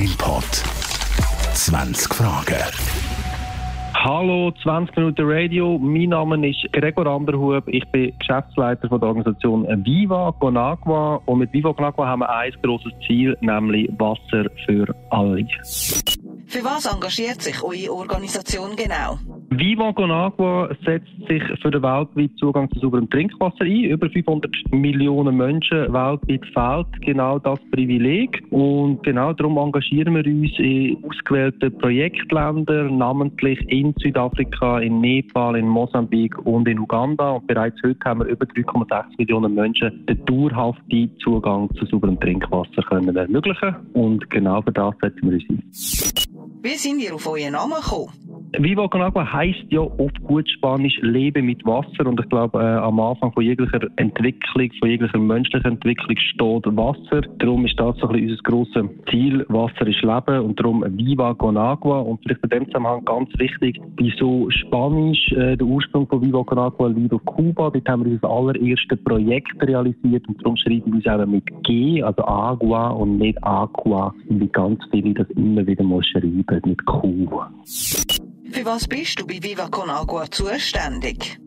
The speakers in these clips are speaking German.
Brainpot. 20 Fragen. Hallo, 20 Minuten Radio. Mein Name ist Gregor Anderhub. Ich bin Geschäftsleiter von der Organisation Viva Conagua. Und mit Viva Conagua haben wir ein großes Ziel, nämlich Wasser für alle. Für was engagiert sich eure Organisation genau? Viva Conagua setzt sich für den weltweiten Zugang zu sauberem Trinkwasser ein. Über 500 Millionen Menschen weltweit fehlt genau das Privileg. Und genau darum engagieren wir uns in ausgewählten Projektländern, namentlich in Südafrika, in Nepal, in Mosambik und in Uganda. Und bereits heute haben wir über 3,6 Millionen Menschen den dauerhaften Zugang zu sauberem Trinkwasser können ermöglichen. Und genau für das setzen wir uns ein. Wie sind ihr auf euren Namen gekommen? Viva con Agua heisst ja auf gut Spanisch Leben mit Wasser und ich glaube äh, am Anfang von jeglicher Entwicklung, von jeglicher menschlichen Entwicklung steht Wasser. Darum ist das so ein bisschen unser grosses Ziel, Wasser ist Leben und darum Viva con Agua und vielleicht in dem Zusammenhang ganz wichtig, wieso Spanisch, äh, der Ursprung von Viva con Agua liegt auf Kuba, dort haben wir unser allererstes Projekt realisiert und darum schreiben wir uns eben mit G, also Agua und nicht Aqua, wie ganz viele das immer wieder mal schreiben mit Q. Für was bist du bei Viva Con Agua zuständig?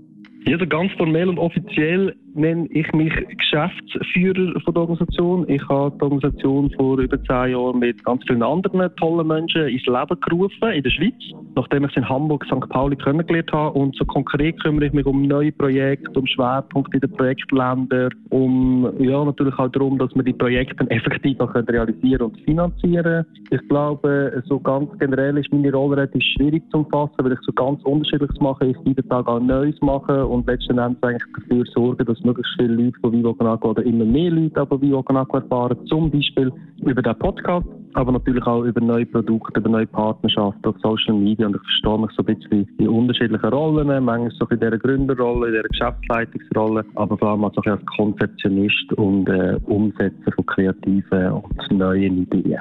Ja, ganz formell und offiziell nenne ich mich Geschäftsführer von der Organisation. Ich habe die Organisation vor über zehn Jahren mit ganz vielen anderen tollen Menschen ins Leben gerufen in der Schweiz, nachdem ich es in Hamburg, St. Pauli kennengelernt habe. Und so konkret kümmere ich mich um neue Projekte, um Schwerpunkte in den Projektländern, um ja natürlich auch darum, dass wir die Projekte effektiv auch realisieren und finanzieren. Ich glaube, so ganz generell ist meine Rolle relativ schwierig zu umfassen, weil ich so ganz unterschiedliches mache. Ich jeden Tag auch Neues mache und letzten Endes eigentlich dafür sorgen, dass möglichst viele Leute von Vivo Conagua oder immer mehr Leute von Vivo Conagua erfahren, zum Beispiel über den Podcast, aber natürlich auch über neue Produkte, über neue Partnerschaften auf Social Media und ich verstehe mich so ein bisschen in unterschiedlichen Rollen, manchmal so in dieser Gründerrolle, in dieser Geschäftsleitungsrolle, aber vor allem auch als Konzeptionist und äh, Umsetzer von kreativen und neuen Ideen.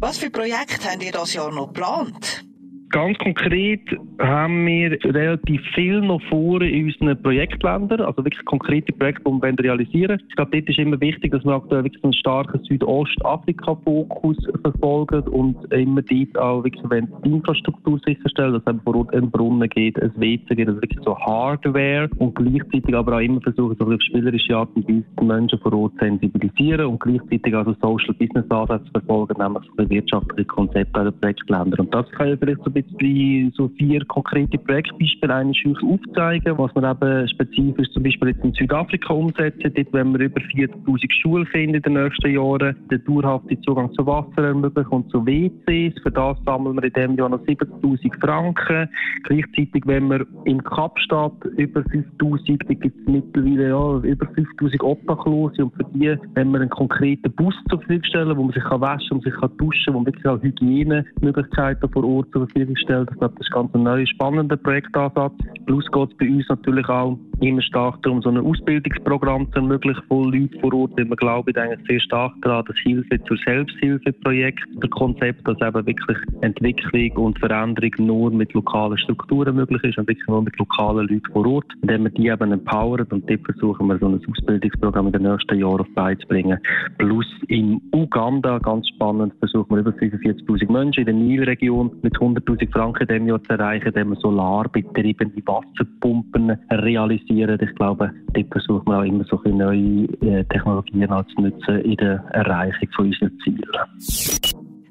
Was für Projekte habt ihr das Jahr noch geplant? Ganz konkret haben wir relativ viel noch vor in unseren Projektländern, also wirklich konkrete Projekte, die wir realisieren wollen. Ich glaube, dort ist immer wichtig, dass wir aktuell wirklich einen starken Südostafrika-Fokus verfolgen und immer dort auch wirklich die Infrastruktur sicherstellen, dass es vor Ort einen Brunnen geht, ein WC geht, also wirklich so Hardware und gleichzeitig aber auch immer versuchen, so auf spielerische Art und Weise die Menschen vor Ort zu sensibilisieren und gleichzeitig also Social Business Ansätze verfolgen, nämlich so wirtschaftliche Konzepte in den Projektländern. Und das kann ja vielleicht so ein bisschen so vier konkrete Projektbeispiele eigentlich aufzeigen, was wir eben spezifisch zum Beispiel jetzt in Südafrika umsetzen. Dort wenn wir über 40.000 Schulen finden in den nächsten Jahren, den dauerhaften Zugang zu Wasser ermöglichen und zu WCs. Für das sammeln wir in diesem Jahr noch 70.000 Franken. Gleichzeitig, wenn wir in Kapstadt über 5.000, da gibt es mittlerweile ja, über 5.000 Obdachlose und für die, wenn wir einen konkreten Bus zur Verfügung stellen, wo man sich kann waschen und sich kann duschen, wo man wirklich auch Hygienemöglichkeiten vor Ort zur Verfügung gestellt. Ich glaube, das ist ganz ein neuer, spannender Projektansatz. Plus geht es bei uns natürlich auch immer stark darum, so ein Ausbildungsprogramm zu ermöglichen von Leuten vor Ort. Wir glauben eigentlich sehr stark daran, dass Hilfe zur Selbsthilfeprojekt, der Konzept, dass eben wirklich Entwicklung und Veränderung nur mit lokalen Strukturen möglich ist und wirklich nur mit lokalen Leuten vor Ort, indem wir die eben empowern und dort versuchen wir so ein Ausbildungsprogramm in den nächsten Jahren auf beizubringen. Plus in Uganda, ganz spannend, versuchen wir über 45.000 Menschen in der Nilregion mit 100.000 Franken in diesem Jahr zu erreichen, indem wir solarbetriebene Wasserpumpen realisieren. Ich glaube, dort versuchen wir auch immer so neue äh, Technologien zu nutzen in der Erreichung von unseren Zielen.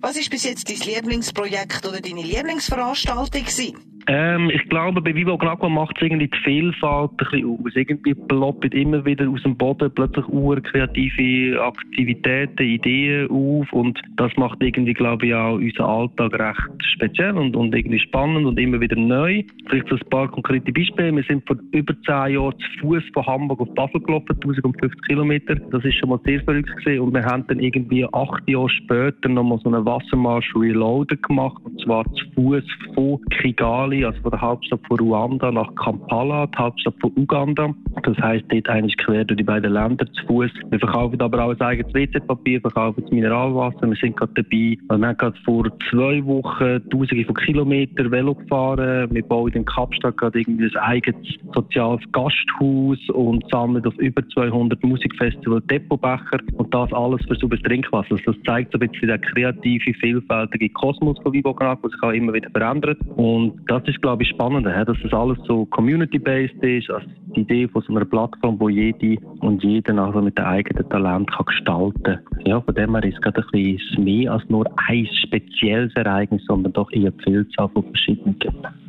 Was ist bis jetzt dein Lieblingsprojekt oder deine Lieblingsveranstaltung gewesen? Ähm, ich glaube, bei Vivo Gnagua macht es irgendwie die Vielfalt ein bisschen aus. Irgendwie ploppt immer wieder aus dem Boden plötzlich kreative Aktivitäten, Ideen auf und das macht irgendwie, glaube ich, auch unseren Alltag recht speziell und, und irgendwie spannend und immer wieder neu. Vielleicht so ein paar konkrete Beispiele. Wir sind vor über zehn Jahren zu Fuß von Hamburg auf Basel gelaufen, 1050 Kilometer. Das ist schon mal sehr verrückt gewesen. und wir haben dann irgendwie acht Jahre später nochmal so einen Wassermarsch Reloaded gemacht und zwar zu Fuß von Kigali Kigali, also von der Hauptstadt von Ruanda, nach Kampala, die Hauptstadt von Uganda. Das heisst, dort eigentlich quer durch die beiden Länder zu Fuß. Wir verkaufen aber auch ein eigenes WC-Papier, verkaufen das Mineralwasser. Wir sind gerade dabei. Wir haben gerade vor zwei Wochen tausende von Kilometern Velo gefahren. Wir bauen in Kapstadt gerade irgendwie ein eigenes soziales Gasthaus und sammeln auf über 200 Musikfestivals Depotbecher und das alles für sauberes Trinkwasser. Also das zeigt so ein bisschen den kreative, vielfältige Kosmos von Vivognag, der sich auch immer wieder verändert. Und das ist, glaube ich, spannend, dass das alles so community-based ist, also die Idee von so einer Plattform, wo jede und jeder also mit dem eigenen Talent kann gestalten kann. Ja, von dem her ist es gerade ein bisschen mehr als nur ein spezielles Ereignis, sondern doch eher eine Vielzahl von verschiedenen.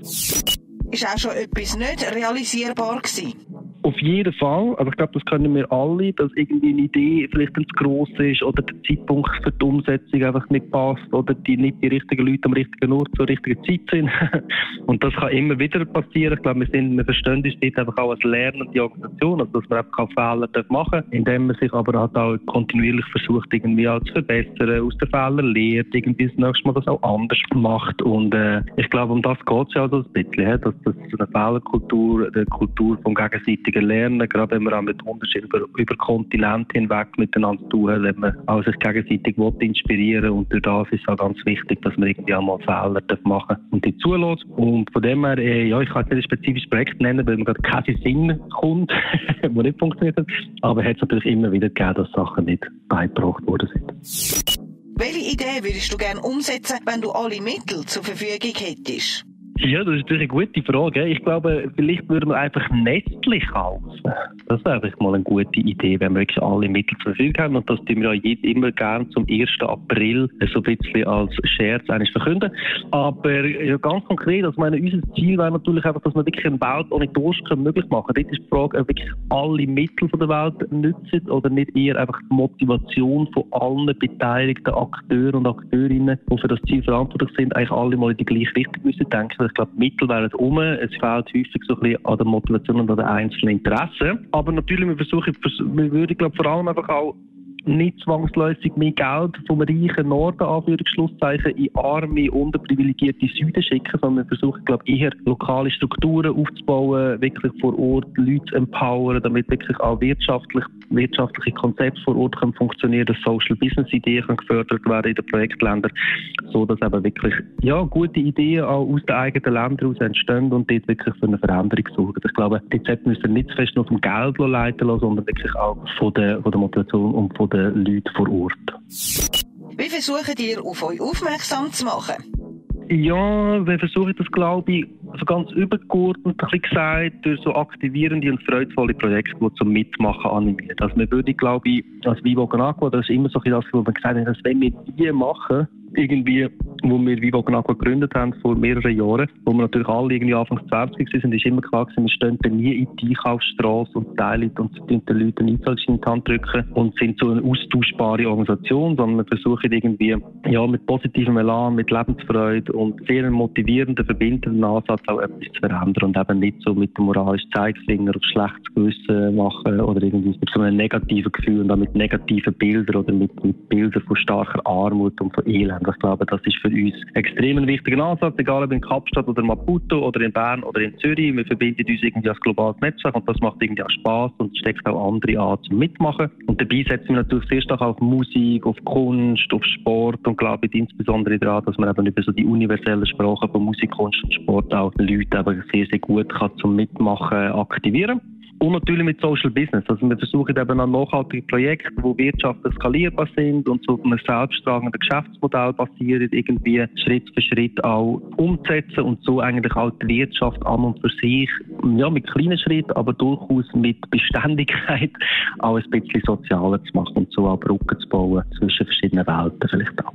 Ist auch schon etwas nicht realisierbar gewesen? Auf jeden Fall. Also ich glaube, das können wir alle, dass irgendwie eine Idee vielleicht zu gross ist oder der Zeitpunkt für die Umsetzung einfach nicht passt oder die nicht die richtigen Leute am richtigen Ort zur richtigen Zeit sind. und das kann immer wieder passieren. Ich glaube, wir, sind, wir verstehen uns dort einfach auch als lernende Organisation, also dass man einfach auch Fehler machen darf, indem man sich aber halt auch kontinuierlich versucht, irgendwie auch zu verbessern, aus den Fehlern lernt, irgendwie das nächste Mal das auch anders macht. Und äh, ich glaube, um das geht es ja also ein bisschen, dass das eine Fehlerkultur, eine Kultur vom gegenseitigen gegenseitigen Lernen, gerade wenn man auch mit Unterschieden über, über Kontinente hinweg miteinander tun, wenn man auch sich gegenseitig will inspirieren und durch das ist es auch ganz wichtig, dass man irgendwie auch Fehler machen darf und die zulässt. Und von dem her, äh, ja, ich kann jetzt nicht ein spezifisches Projekt nennen, weil man gerade keinen Sinn kommt, wo nicht funktioniert hat, aber es hat natürlich immer wieder gegeben, dass Sachen nicht beigebracht worden sind. Welche Idee würdest du gerne umsetzen, wenn du alle Mittel zur Verfügung hättest? Ja, das ist natürlich eine gute Frage. Ich glaube, vielleicht würde man einfach Nestle kaufen. Das wäre einfach mal eine gute Idee, wenn wir wirklich alle Mittel zur Verfügung haben. Und das tun wir ja immer gerne zum 1. April so ein bisschen als Scherz eigentlich verkünden. Aber ja, ganz konkret, also meine, unser Ziel wäre natürlich einfach, dass wir wirklich eine Welt ohne Durst möglich machen können. Dort ist die Frage, ob wirklich alle Mittel der Welt nützen oder nicht eher einfach die Motivation von allen beteiligten Akteuren und Akteurinnen, die für das Ziel verantwortlich sind, eigentlich alle mal in die gleiche Richtung müssen denken ich glaube, die Mittel wären um. Es fehlt häufig so ein bisschen an der Motivation und an den einzelnen Interessen. Aber natürlich, wir versuchen, wir würden, glaube vor allem einfach auch nicht zwangsläufig mehr Geld vom reichen Norden, Anführungsschlusszeichen, in arme, unterprivilegierte Süden schicken, sondern wir versuchen, glaube ich, eher lokale Strukturen aufzubauen, wirklich vor Ort Leute zu empowern, damit wirklich auch wirtschaftlich, wirtschaftliche Konzepte vor Ort können funktionieren, dass Social Business Ideen gefördert werden in den Projektländern, so dass eben wirklich, ja, gute Ideen auch aus den eigenen Ländern heraus entstehen und dort wirklich für eine Veränderung sorgen. Ich glaube, die müssen nicht fest nur vom Geld leiten lassen, sondern wirklich auch von der, von der Motivation und von den Leuten vor Ort. Wie versucht ihr, auf euch aufmerksam zu machen? Ja, wir versuchen das, glaube ich, also ganz übergeordnet ein gesagt, durch so aktivierende und freudvolle Projekte, die zum Mitmachen animieren. Also wir würden, glaube ich, als Vivo Agua, das ist immer so das, was wir gesagt haben, dass wenn wir die machen, irgendwie, wo wir Vivo Agua gegründet haben vor mehreren Jahren, wo wir natürlich alle irgendwie Anfang 20 sind, ist immer klar gewesen, wir stehen nie in die Einkaufsstraße und teilen und den Leuten Einzahlschein in die Hand drücken und sind so eine austauschbare Organisation, sondern wir versuchen irgendwie, ja, mit positivem Elan, mit Lebensfreude und sehr motivierenden, verbindenden Ansatz auch etwas zu verändern und eben nicht so mit dem moralischen Zeigefinger auf schlechtes Gewissen machen oder irgendwie mit so einem negativen Gefühl und auch mit negativen Bildern oder mit, mit Bildern von starker Armut und von Elend. Ich glaube, das ist für uns extrem ein wichtiger Ansatz, egal ob in Kapstadt oder Maputo oder in Bern oder in Zürich. Wir verbinden uns irgendwie als globales Netzwerk und das macht irgendwie auch Spaß und steckt auch andere an zum Mitmachen. Und dabei setzen wir natürlich sehr stark auf Musik, auf Kunst, auf Sport und glaube ich insbesondere daran, dass man eben über so die universelle Sprache von Musik, Kunst und Sport auch Leute eben sehr, sehr gut kann zum Mitmachen aktivieren und natürlich mit Social Business. Also wir versuchen eben an nachhaltige Projekte, wo Wirtschaft skalierbar sind und so einem selbsttragenden Geschäftsmodell basieren, irgendwie Schritt für Schritt auch umzusetzen und so eigentlich auch die Wirtschaft an und für sich, ja, mit kleinen Schritten, aber durchaus mit Beständigkeit auch ein bisschen sozialer zu machen und so auch Brücken zu bauen zwischen verschiedenen Welten vielleicht auch.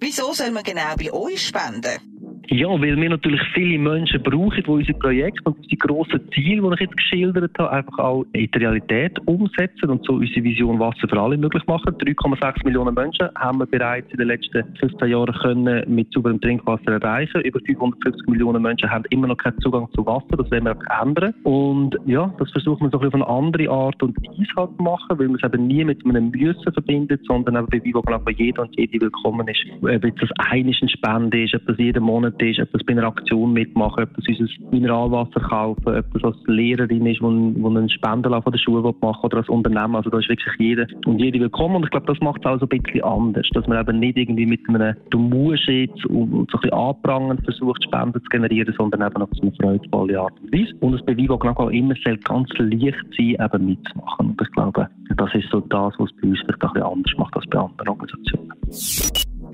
Wieso soll man genau bei euch spenden? Ja, weil wir natürlich viele Menschen brauchen, die unsere Projekte und unsere grossen Ziele, die ich jetzt geschildert habe, einfach auch in die Realität umsetzen und so unsere Vision Wasser für alle möglich machen. 3,6 Millionen Menschen haben wir bereits in den letzten 15 Jahren können mit sauberem Trinkwasser erreichen. Über 550 Millionen Menschen haben immer noch keinen Zugang zu Wasser. Das werden wir auch ändern. Und ja, das versuchen wir so auf eine andere Art und Weise halt zu machen, weil man es eben nie mit einem Müssen verbindet, sondern eben bei glaube jeder und jede willkommen ist. Ob das eine Spende ist, ob das jeden Monat gesponsert ist, ob das bei einer Aktion mitmachen, ob das unser Mineralwasser kaufen, ob das als Lehrerin ist, wo einen Spender von der Schule machen oder als Unternehmer. Also da ist wirklich jeder und jede willkommen. Und ich glaube, das macht es auch so ein bisschen anders, dass man eben nicht irgendwie mit einem «Du musst jetzt» und so ein bisschen anprangend versucht, Spenden zu generieren, sondern eben auf so eine freudvolle Art und Weise. Und es bei Vivo auch immer sehr ganz leicht sein, eben mitzumachen. Und ich glaube, das ist so das, was bei uns vielleicht ein bisschen anders macht als bei anderen Organisationen.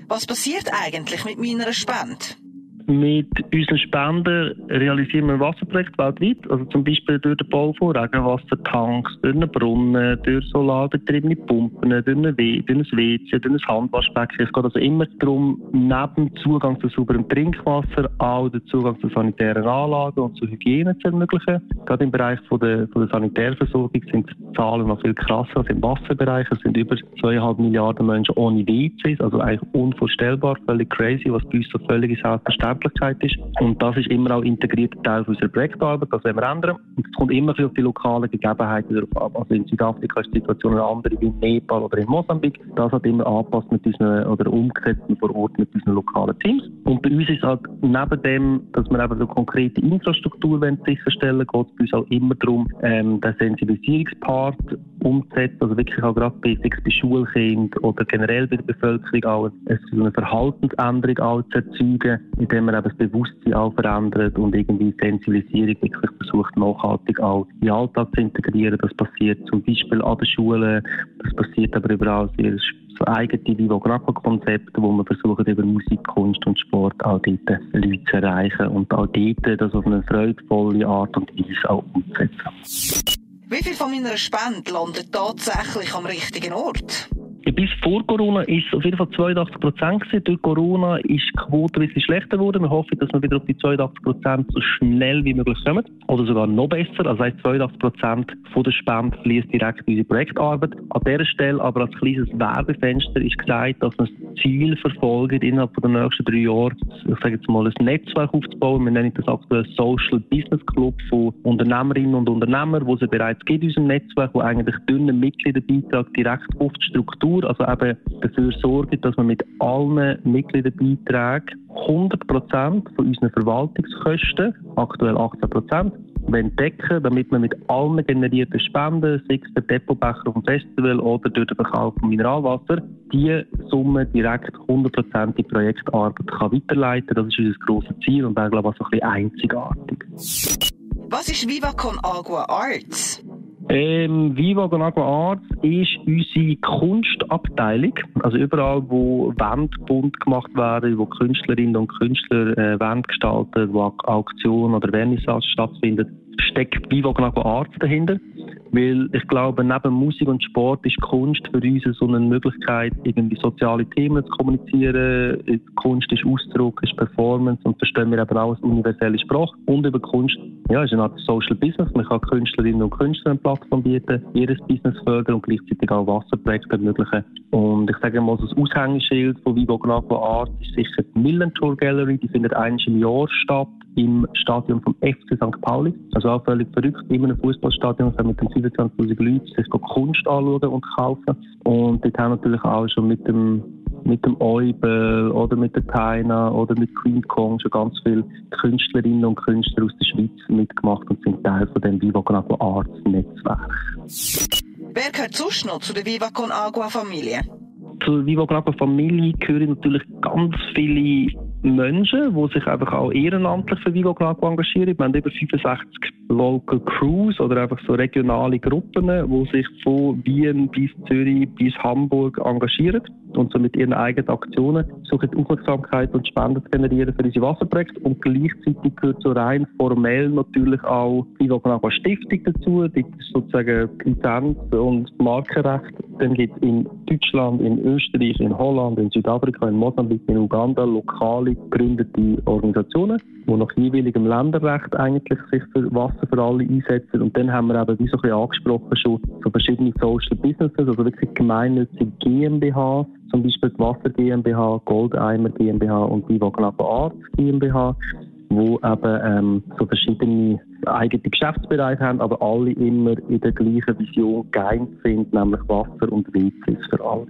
Was passiert eigentlich mit meiner Spende? Mit unseren Spenden realisieren wir Wasserprojekte weltweit. Also zum Beispiel durch den Bau von Regenwassertanks, durch einen Brunnen, durch solarbetriebene Pumpen, durch, ein WC, durch ein Handwaschbecken. Es geht also immer darum, neben Zugang zu sauberem Trinkwasser auch den Zugang zu sanitären Anlagen und zu Hygiene zu ermöglichen. Gerade im Bereich von der, von der Sanitärversorgung sind die Zahlen noch viel krasser als im Wasserbereich. Es sind über zweieinhalb Milliarden Menschen ohne WCs, also eigentlich unvorstellbar, völlig crazy, was bei uns so völlig selbstverständlich Selbstverständlichkeit ist. Und das ist immer auch integrierter Teil unserer Projektarbeit, das wollen wir ändern. Und es kommt immer auf die lokalen Gegebenheiten darauf ab. Also in Südafrika ist die Situation eine andere wie in Nepal oder in Mosambik. Das hat immer angepasst mit unseren, oder umgesetzt vor Ort mit unseren lokalen Teams. Und bei uns ist halt neben dem, dass wir eben so konkrete Infrastruktur sicherstellen wollen, geht es bei uns auch immer darum, ähm, den Sensibilisierungspart umzusetzen, also wirklich auch gerade Basics bei Schulkindern oder generell bei der Bevölkerung auch eine Verhaltensänderung auch zu erzeugen, indem man eben das Bewusstsein auch verändert und irgendwie Sensibilisierung wirklich versucht nachhaltig auch in den Alltag zu integrieren. Das passiert zum Beispiel an den Schulen, das passiert aber überall sehr so eigene Vivo-Grappa-Konzepte, wo man versucht, über Musik, Kunst und Sport auch dort Leute zu erreichen und auch dort das auf eine freudvolle Art und Weise auch umzusetzen. Wie viel von meiner Spende landet tatsächlich am richtigen Ort? Bis vor Corona ist es auf jeden Fall 82 Prozent Durch Corona ist die Quote ein bisschen schlechter geworden. Wir hoffen, dass wir wieder auf die 82 Prozent so schnell wie möglich kommen. Oder sogar noch besser. Also heißt 82 Prozent der Spende fließt direkt in unsere Projektarbeit. An dieser Stelle aber als kleines Werbefenster ist gesagt, dass wir das Ziel verfolgen, innerhalb der nächsten drei Jahre, ich sage jetzt mal, ein Netzwerk aufzubauen. Wir nennen das aktuell Social Business Club von Unternehmerinnen und Unternehmern, wo es bereits gibt in unserem Netzwerk, wo eigentlich dünnen Mitgliederbeitrag direkt auf die Struktur Struktur, also eben dafür sorgen, dass wir mit allen Mitgliederbeiträgen 100 Prozent von unseren Verwaltungskosten, aktuell 18 Prozent, decken, damit wir mit allen generierten Spenden, sei es der Depotbecher dem Festival oder durch den Verkauf von Mineralwasser, diese Summe direkt 100% in die Projektarbeit kann weiterleiten kann. Das ist unser grosses Ziel und wäre, glaube ich, auch so ein bisschen einzigartig. Was ist Viva Con Agua Arts? Ähm, Viva con Agua Arts ist unsere Kunstabteilung. Also überall, wo Wände bunt gemacht werden, wo Künstlerinnen und Künstler äh, Wände gestalten, wo Auktionen oder Vernissage stattfinden, steckt Viva con Agua Arts dahinter. Weil ich glaube, neben Musik und Sport ist Kunst für uns so eine Möglichkeit, irgendwie soziale Themen zu kommunizieren. Kunst ist Ausdruck, ist Performance und verstehen wir eben auch als universelle Sprache. Und über Kunst, ja, ist eine Art Social Business. Man kann Künstlerinnen und Künstlern eine Plattform bieten, ihres Business fördern und gleichzeitig auch Wasserprojekte ermöglichen. Und ich sage mal, das Aushängeschild von Vivo Gnaco Art ist sicher die Millentor Gallery. Die findet einmal im Jahr statt im Stadion vom FC St. Pauli. Also auch völlig verrückt, immer ein Fußballstadion mit den 25.000 Leuten sich Kunst anschauen und kaufen. Und dort haben natürlich auch schon mit dem mit dem Eubel oder mit der Taina oder mit Queen Kong schon ganz viele Künstlerinnen und Künstler aus der Schweiz mitgemacht und sind Teil von dem Viva Con Agua Arts Netzwerk. Wer gehört sonst noch zu der Viva Con Agua Familie? Zur Viva Con Agua Familie gehören natürlich ganz viele Menschen, die sich einfach auch ehrenamtlich für Vivo Glaco engagieren. Wir haben über 65 Local Crews oder einfach so regionale Gruppen, die sich von Wien bis Zürich bis Hamburg engagieren und so mit ihren eigenen Aktionen suchen Aufmerksamkeit und Spenden zu generieren für unsere Wasserprojekte. Und gleichzeitig gehört so rein formell natürlich auch die Glaco Stiftung dazu. Die sozusagen Lizenz und Markenrecht. Dann gibt es in Deutschland, in Österreich, in Holland, in Südafrika, in Mosambik, in Uganda lokale gegründete Organisationen, die nach jeweiligem Länderrecht eigentlich sich für Wasser für alle einsetzen. Und dann haben wir eben, wie so ein bisschen angesprochen, schon so verschiedene Social Businesses, also wirklich gemeinnützige GmbH, zum Beispiel die Wasser GmbH, Goldeimer GmbH und die Wagenappen Arzt GmbH, wo eben ähm, so verschiedene eigene Geschäftsbereiche haben, aber alle immer in der gleichen Vision geeint sind, nämlich Wasser und WCs für alle.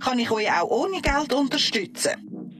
Kann ich euch auch ohne Geld unterstützen?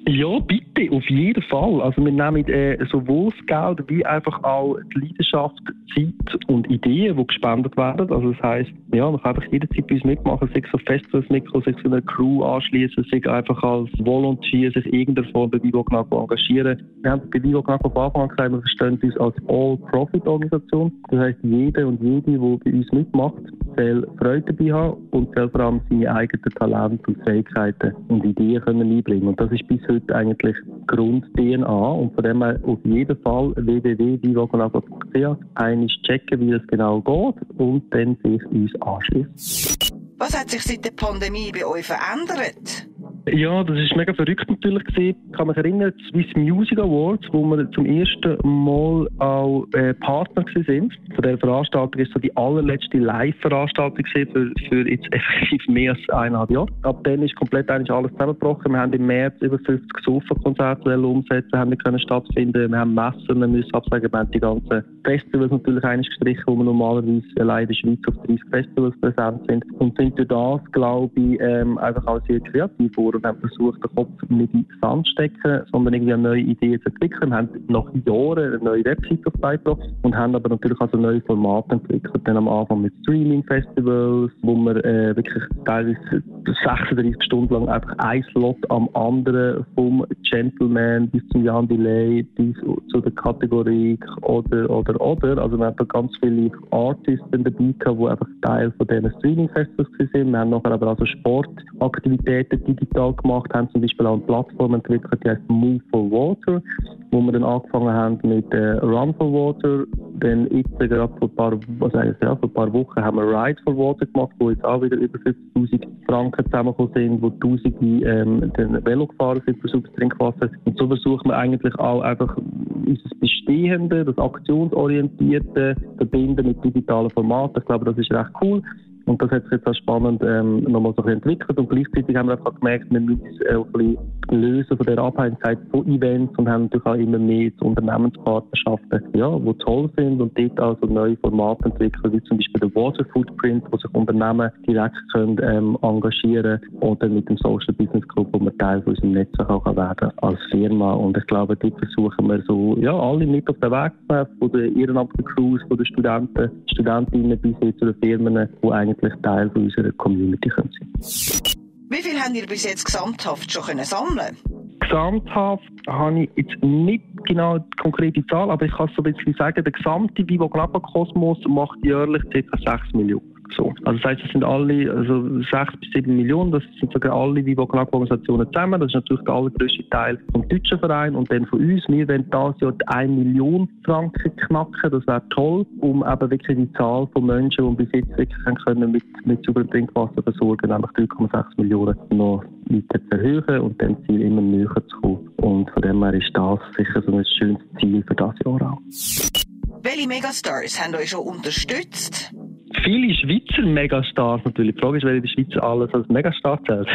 Ja, bitte. Bitte, auf jeden Fall. Also wir nehmen äh, sowohl das Geld wie einfach auch die Leidenschaft, Zeit und Ideen, die gespendet werden. Also das heisst, ja, man kann einfach jederzeit bei uns mitmachen, sich so Festivals mitkommen, sich so eine Crew anschließen, sich einfach als Volunteer, sich irgendeiner Form bei Vivo Knaco engagieren. Wir haben bei Vivo Knaco von Anfang an gesagt, wir verstehen uns als All-Profit-Organisation. Das heisst, jeder und jede, die bei uns mitmacht, soll Freude dabei haben und soll vor allem seine eigenen Talente und Fähigkeiten und Ideen können einbringen. Und das ist bis heute eigentlich Grund-DNA und von dem her auf jeden Fall www.vivoconagro.ch einmal checken, wie das genau geht und dann sich uns anschließen. Was hat sich seit der Pandemie bei euch verändert? Ja, das ist mega verrückt natürlich gewesen. Ich kann mich erinnern, Swiss Music Awards, wo wir zum ersten Mal auch äh, Partner sind. Von der Veranstaltung ist so die allerletzte Live-Veranstaltung für, für jetzt effektiv mehr als eineinhalb Jahre. Ab dann ist komplett eigentlich alles zusammengebrochen. Wir haben im März über 50 Sofa-Konzerte umsetzen, haben wir können stattfinden. Wir haben Messen, wir müssen absagen, wir haben die ganzen Festivals natürlich eigentlich gestrichen, wo wir normalerweise allein in der Schweiz auf 30 Festivals präsent sind. Und sind durch das, glaube ich, ähm, einfach auch sehr kreativ geworden und haben versucht, den Kopf nicht in den Sand zu stecken, sondern irgendwie eine neue Idee zu entwickeln. Wir haben nach Jahren eine neue Website auf Beibro und haben aber natürlich also neue Formate entwickelt. Dann am Anfang mit Streaming-Festivals, wo wir äh, wirklich teilweise 36 Stunden lang einfach ein Slot am anderen vom Gentleman bis zum Jan Delay bis zu der Kategorie oder, oder, oder. Also wir haben ganz viele Artists dabei gehabt, die einfach Teil von diesen Streaming-Festivals waren. Wir haben nachher aber also Sportaktivitäten digital Dialog gemacht haben, zum Beispiel auch eine Plattform entwickelt, die heißt Move for Water, wo wir dann angefangen haben mit äh, Run for Water. Dann jetzt gerade vor ein paar, was heißt, ja, vor ein paar Wochen haben wir Ride for Water gemacht, wo jetzt auch wieder über 50.000 Franken zusammengekommen sind, wo Tausende ähm, den Velo gefahren sind sauberes Trinkwasser. Und so versuchen wir eigentlich auch einfach unser Bestehende, das Aktionsorientierte verbinden mit digitalen Formaten. Ich glaube, das ist recht cool. Und das hat sich jetzt auch spannend ähm, nochmal so entwickelt. Und gleichzeitig haben wir einfach gemerkt, wir müssen uns auch ein bisschen lösen von der Abhängigkeit von Events und haben natürlich auch immer mehr Unternehmenspartnerschaften, ja, die toll sind und dort also neue Formate entwickeln, wie zum Beispiel der Water Footprint, wo sich Unternehmen direkt können, ähm, engagieren oder mit dem Social Business Club, wo wir Teil von unserem Netzwerk auch werden als Firma. Und ich glaube, dort versuchen wir so, ja, alle mit auf den Weg zu helfen, von den ehrenamtlichen Crews, von den Studenten, Studentinnen bis hin zu den Firmen, die eigentlich eigentlich Teil unserer Community sein können. Wie viel haben ihr bis jetzt gesamthaft schon können sammeln Gesamthaft habe ich jetzt nicht genau die konkrete Zahl, aber ich kann so ein bisschen sagen, der gesamte Vivo Kosmos macht jährlich ca. 6 Millionen. So. Also das heißt, es sind alle, also 6 bis 7 Millionen, das sind sogar alle Vivo-Organisationen zusammen. Das ist natürlich der allergrößte Teil vom deutschen Verein und dann von uns. Wir wollen dieses Jahr die 1 Million Franken knacken. Das wäre toll, um eben wirklich die Zahl von Menschen, die bis jetzt wirklich können mit, mit sauberem Trinkwasser versorgen, nämlich 3,6 Millionen, noch weiter zu erhöhen und dem Ziel immer näher zu kommen. Und von dem her ist das sicher so ein schönes Ziel für das Jahr auch. Welche Megastars haben euch schon unterstützt? Viele Schweizer Megastars natürlich. Die Frage ist, wer in der Schweiz alles als Megastar zählt.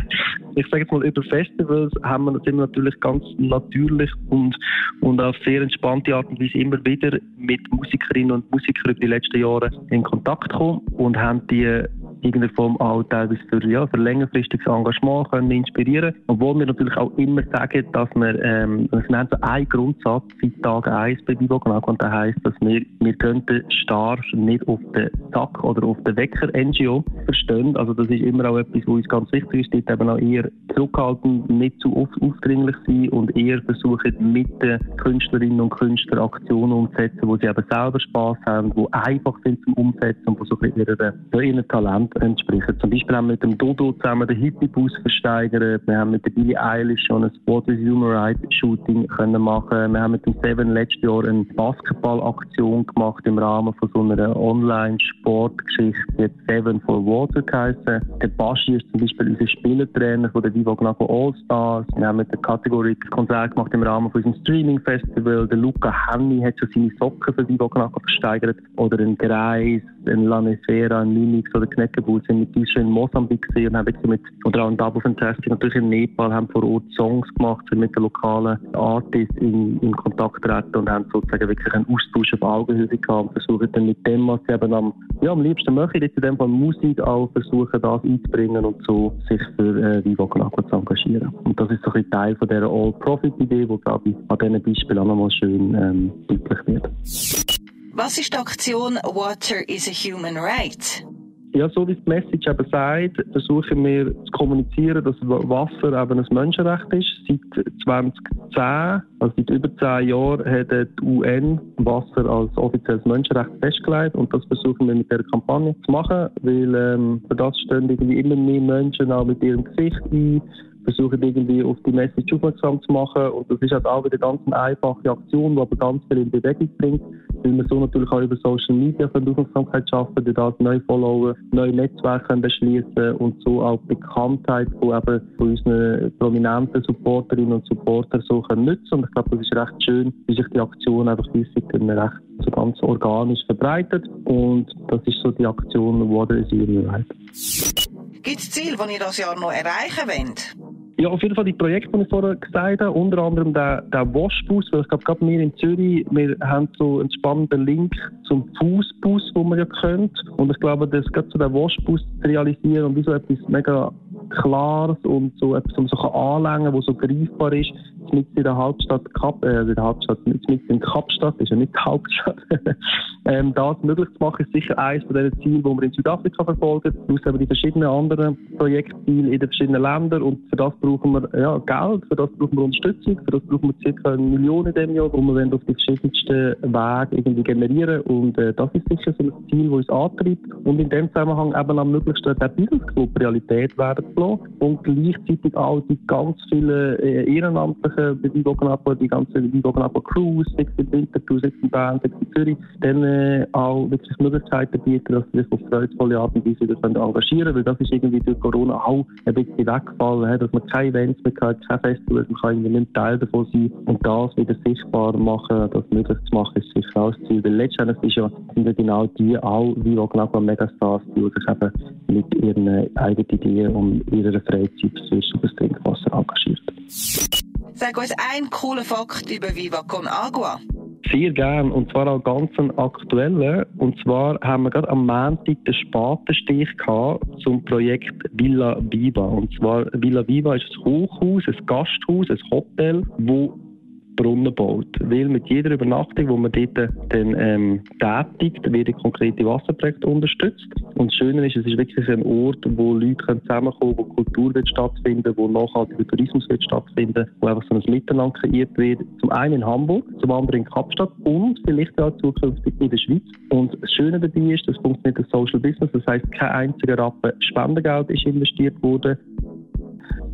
ich sage jetzt mal, über Festivals haben wir, sind wir natürlich ganz natürlich und, und auf sehr entspannte Art und Weise immer wieder mit Musikerinnen und Musikern über die letzten Jahre in Kontakt gekommen und haben die irgendeiner Form auch teilweise für, ja, für längerfristiges Engagement können inspirieren Obwohl wir natürlich auch immer sagen, dass wir, ähm, haben so einen Grundsatz seit Tag 1 bei Vivo genau, und der heisst, dass wir, wir könnten Stars nicht auf den Sack oder auf den Wecker NGO verstehen. Also das ist immer auch etwas, was uns ganz wichtig ist, dort eben auch eher zurückhaltend, nicht zu oft aufdringlich sein und eher versuchen, mit den Künstlerinnen und Künstlern Aktionen umzusetzen, wo sie eben selber Spaß haben, die einfach sind zum Umsetzen und wo so ein bisschen ihren, ihren Talent entsprechen. Zum Beispiel haben wir mit dem Dodo zusammen den Hippie-Bus versteigert. Wir haben mit der Billie Eilish schon ein What is Human Right Shooting können machen. Wir haben mit dem Seven letztes Jahr eine Basketballaktion gemacht im Rahmen von so einer Online-Sportgeschichte, die Seven for Water geheißen. Der Baschi ist zum Beispiel unser Spielertrainer von der Vivo Gnaco All Stars. Wir haben mit der Kategorie Konzert gemacht im Rahmen von unserem Streaming-Festival. Der Luca Henny hat schon seine Socken für Vivo Gnaco versteigert. Oder ein Greis, ein Lanesera, ein Linux oder Kneck Geburt, sind mit uns schon in Mosambik gesehen und haben mit, oder auch in Double Fantastic, natürlich in Nepal, haben vor Ort Songs gemacht, sind mit den lokalen Artists in, in Kontakt treten und haben sozusagen wirklich einen Austausch auf Augenhöhe gehabt und versuchen dann mit dem, was sie eben am, ja, am liebsten möchten, jetzt in dem Fall Musik auch versuchen, das einzubringen und so sich für äh, Viva Con Agua zu engagieren. Und das ist so ein Teil von dieser All-Profit-Idee, die, glaube ich, an diesen Beispielen auch nochmal schön ähm, deutlich wird. Was ist die Aktion Water is a Human Right? Ja, so wie die Message eben sagt, versuchen wir zu kommunizieren, dass Wasser eben ein Menschenrecht ist. Seit 2010, also seit über zehn Jahren, hat die UN Wasser als offizielles Menschenrecht festgelegt und das versuchen wir mit dieser Kampagne zu machen, weil ähm, für das stehen irgendwie immer mehr Menschen auch mit ihrem Gesicht ein, versuchen irgendwie auf die Message aufmerksam zu machen und das ist halt auch wieder ganz eine einfache Aktion, die aber ganz viel in Bewegung bringt weil wir so natürlich auch über Social Media Aufmerksamkeit schaffen, durch das neue Follower, neue Netzwerke beschließen und so auch die Bekanntheit von, eben von unseren prominenten Supporterinnen und Supportern so können nutzen. Und ich glaube, das ist recht schön, wie sich die Aktion einfach häufig recht so ganz organisch verbreitet. Und das ist so die Aktion Water is. Gibt es Ziele, die ihr das Jahr noch erreichen wollt? Ja, auf jeden Fall die Projekte, die ich vorher gesagt habe, unter anderem der, der Waschbus, weil ich glaube, gerade wir in Zürich, wir haben so einen spannenden Link zum Fußbus, wo man ja kennt. Und ich glaube, das gerade so den Waschbus zu realisieren und wie so etwas mega Klares und so etwas, um so anlängen, wo so greifbar ist, mit in der Hauptstadt Kap, äh, in der Hauptstadt, mit in Kapstadt, ist ja nicht die Hauptstadt. ähm, das möglich zu machen, ist sicher eines von den Zielen, die wir in Südafrika verfolgen. Plus eben die verschiedenen anderen Projektziele in den verschiedenen Ländern und für das brauchen wir ja, Geld, für das brauchen wir Unterstützung, für das brauchen wir ca. eine Million in diesem Jahr, wo wir auf die verschiedensten Wege irgendwie generieren. Und äh, das ist sicher so ein Ziel, das uns antreibt. Und in dem Zusammenhang eben am möglichsten der Business Club Realität werden zu lassen. Und gleichzeitig auch die ganz vielen äh, ehrenamtlichen bei Vivoganapa, die ganze Vivoganapa Cruise, sechs in Winterthur, sechs in Bern, sechs in Zürich, dann äh, auch wirklich Möglichkeiten bieten, dass sie sich auf freudvolle Art und Weise wieder engagieren können, weil das ist irgendwie durch Corona auch ein bisschen weggefallen, dass man keine Events mehr hat, keine Festivals, man kann irgendwie nicht Teil davon sein und das wieder sichtbar machen, das möglich zu machen, ist sicher auch das Ziel, weil letztendlich ist ja, sind ja genau die auch Vivoganapa Megastars, die sich eben mit ihren eigenen Ideen und ihrer Freizeit für das Trinkwasser engagiert. Sag uns einen coolen Fakt über Viva Con Agua. Sehr gern, und zwar auch ganz einen aktuellen. Und zwar haben wir gerade am Montag den Spatenstich gehabt zum Projekt Villa Viva. Und zwar Villa Viva ist ein Hochhaus, ein Gasthaus, ein Hotel, wo Brunnen baut. Weil mit jeder Übernachtung, wo man dort dann ähm, tätigt, wird konkrete Wasserprojekte unterstützt. Und das Schöne ist, es ist wirklich ein Ort, wo Leute zusammenkommen wo Kultur wird stattfinden wo nachhaltiger Tourismus wird stattfinden wo einfach so ein Miteinander kreiert wird. Zum einen in Hamburg, zum anderen in Kapstadt und vielleicht auch zukünftig in der Schweiz. Und das Schöne dabei ist, das funktioniert als Social Business, das heißt, kein einziger Rappen Spendengeld ist investiert worden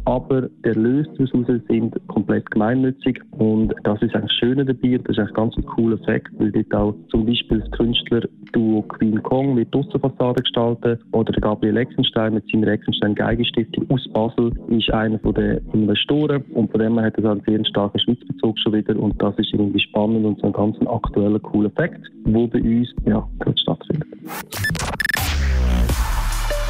aber die Erlöse daraus sind komplett gemeinnützig und das ist eigentlich Schöne dabei das ist eigentlich ganz ein cooler Effekt, weil dort auch zum Beispiel das Künstler-Duo Queen Kong mit Aussenfassade gestalten oder der Gabriel Eckenstein mit seiner Eckenstein Geigenstiftung aus Basel ist einer den Investoren und von dem her hat es einen sehr starken Schweizbezug schon wieder und das ist irgendwie spannend und so ein ganz aktueller, cooler Effekt, der bei uns ja, gerade stattfindet.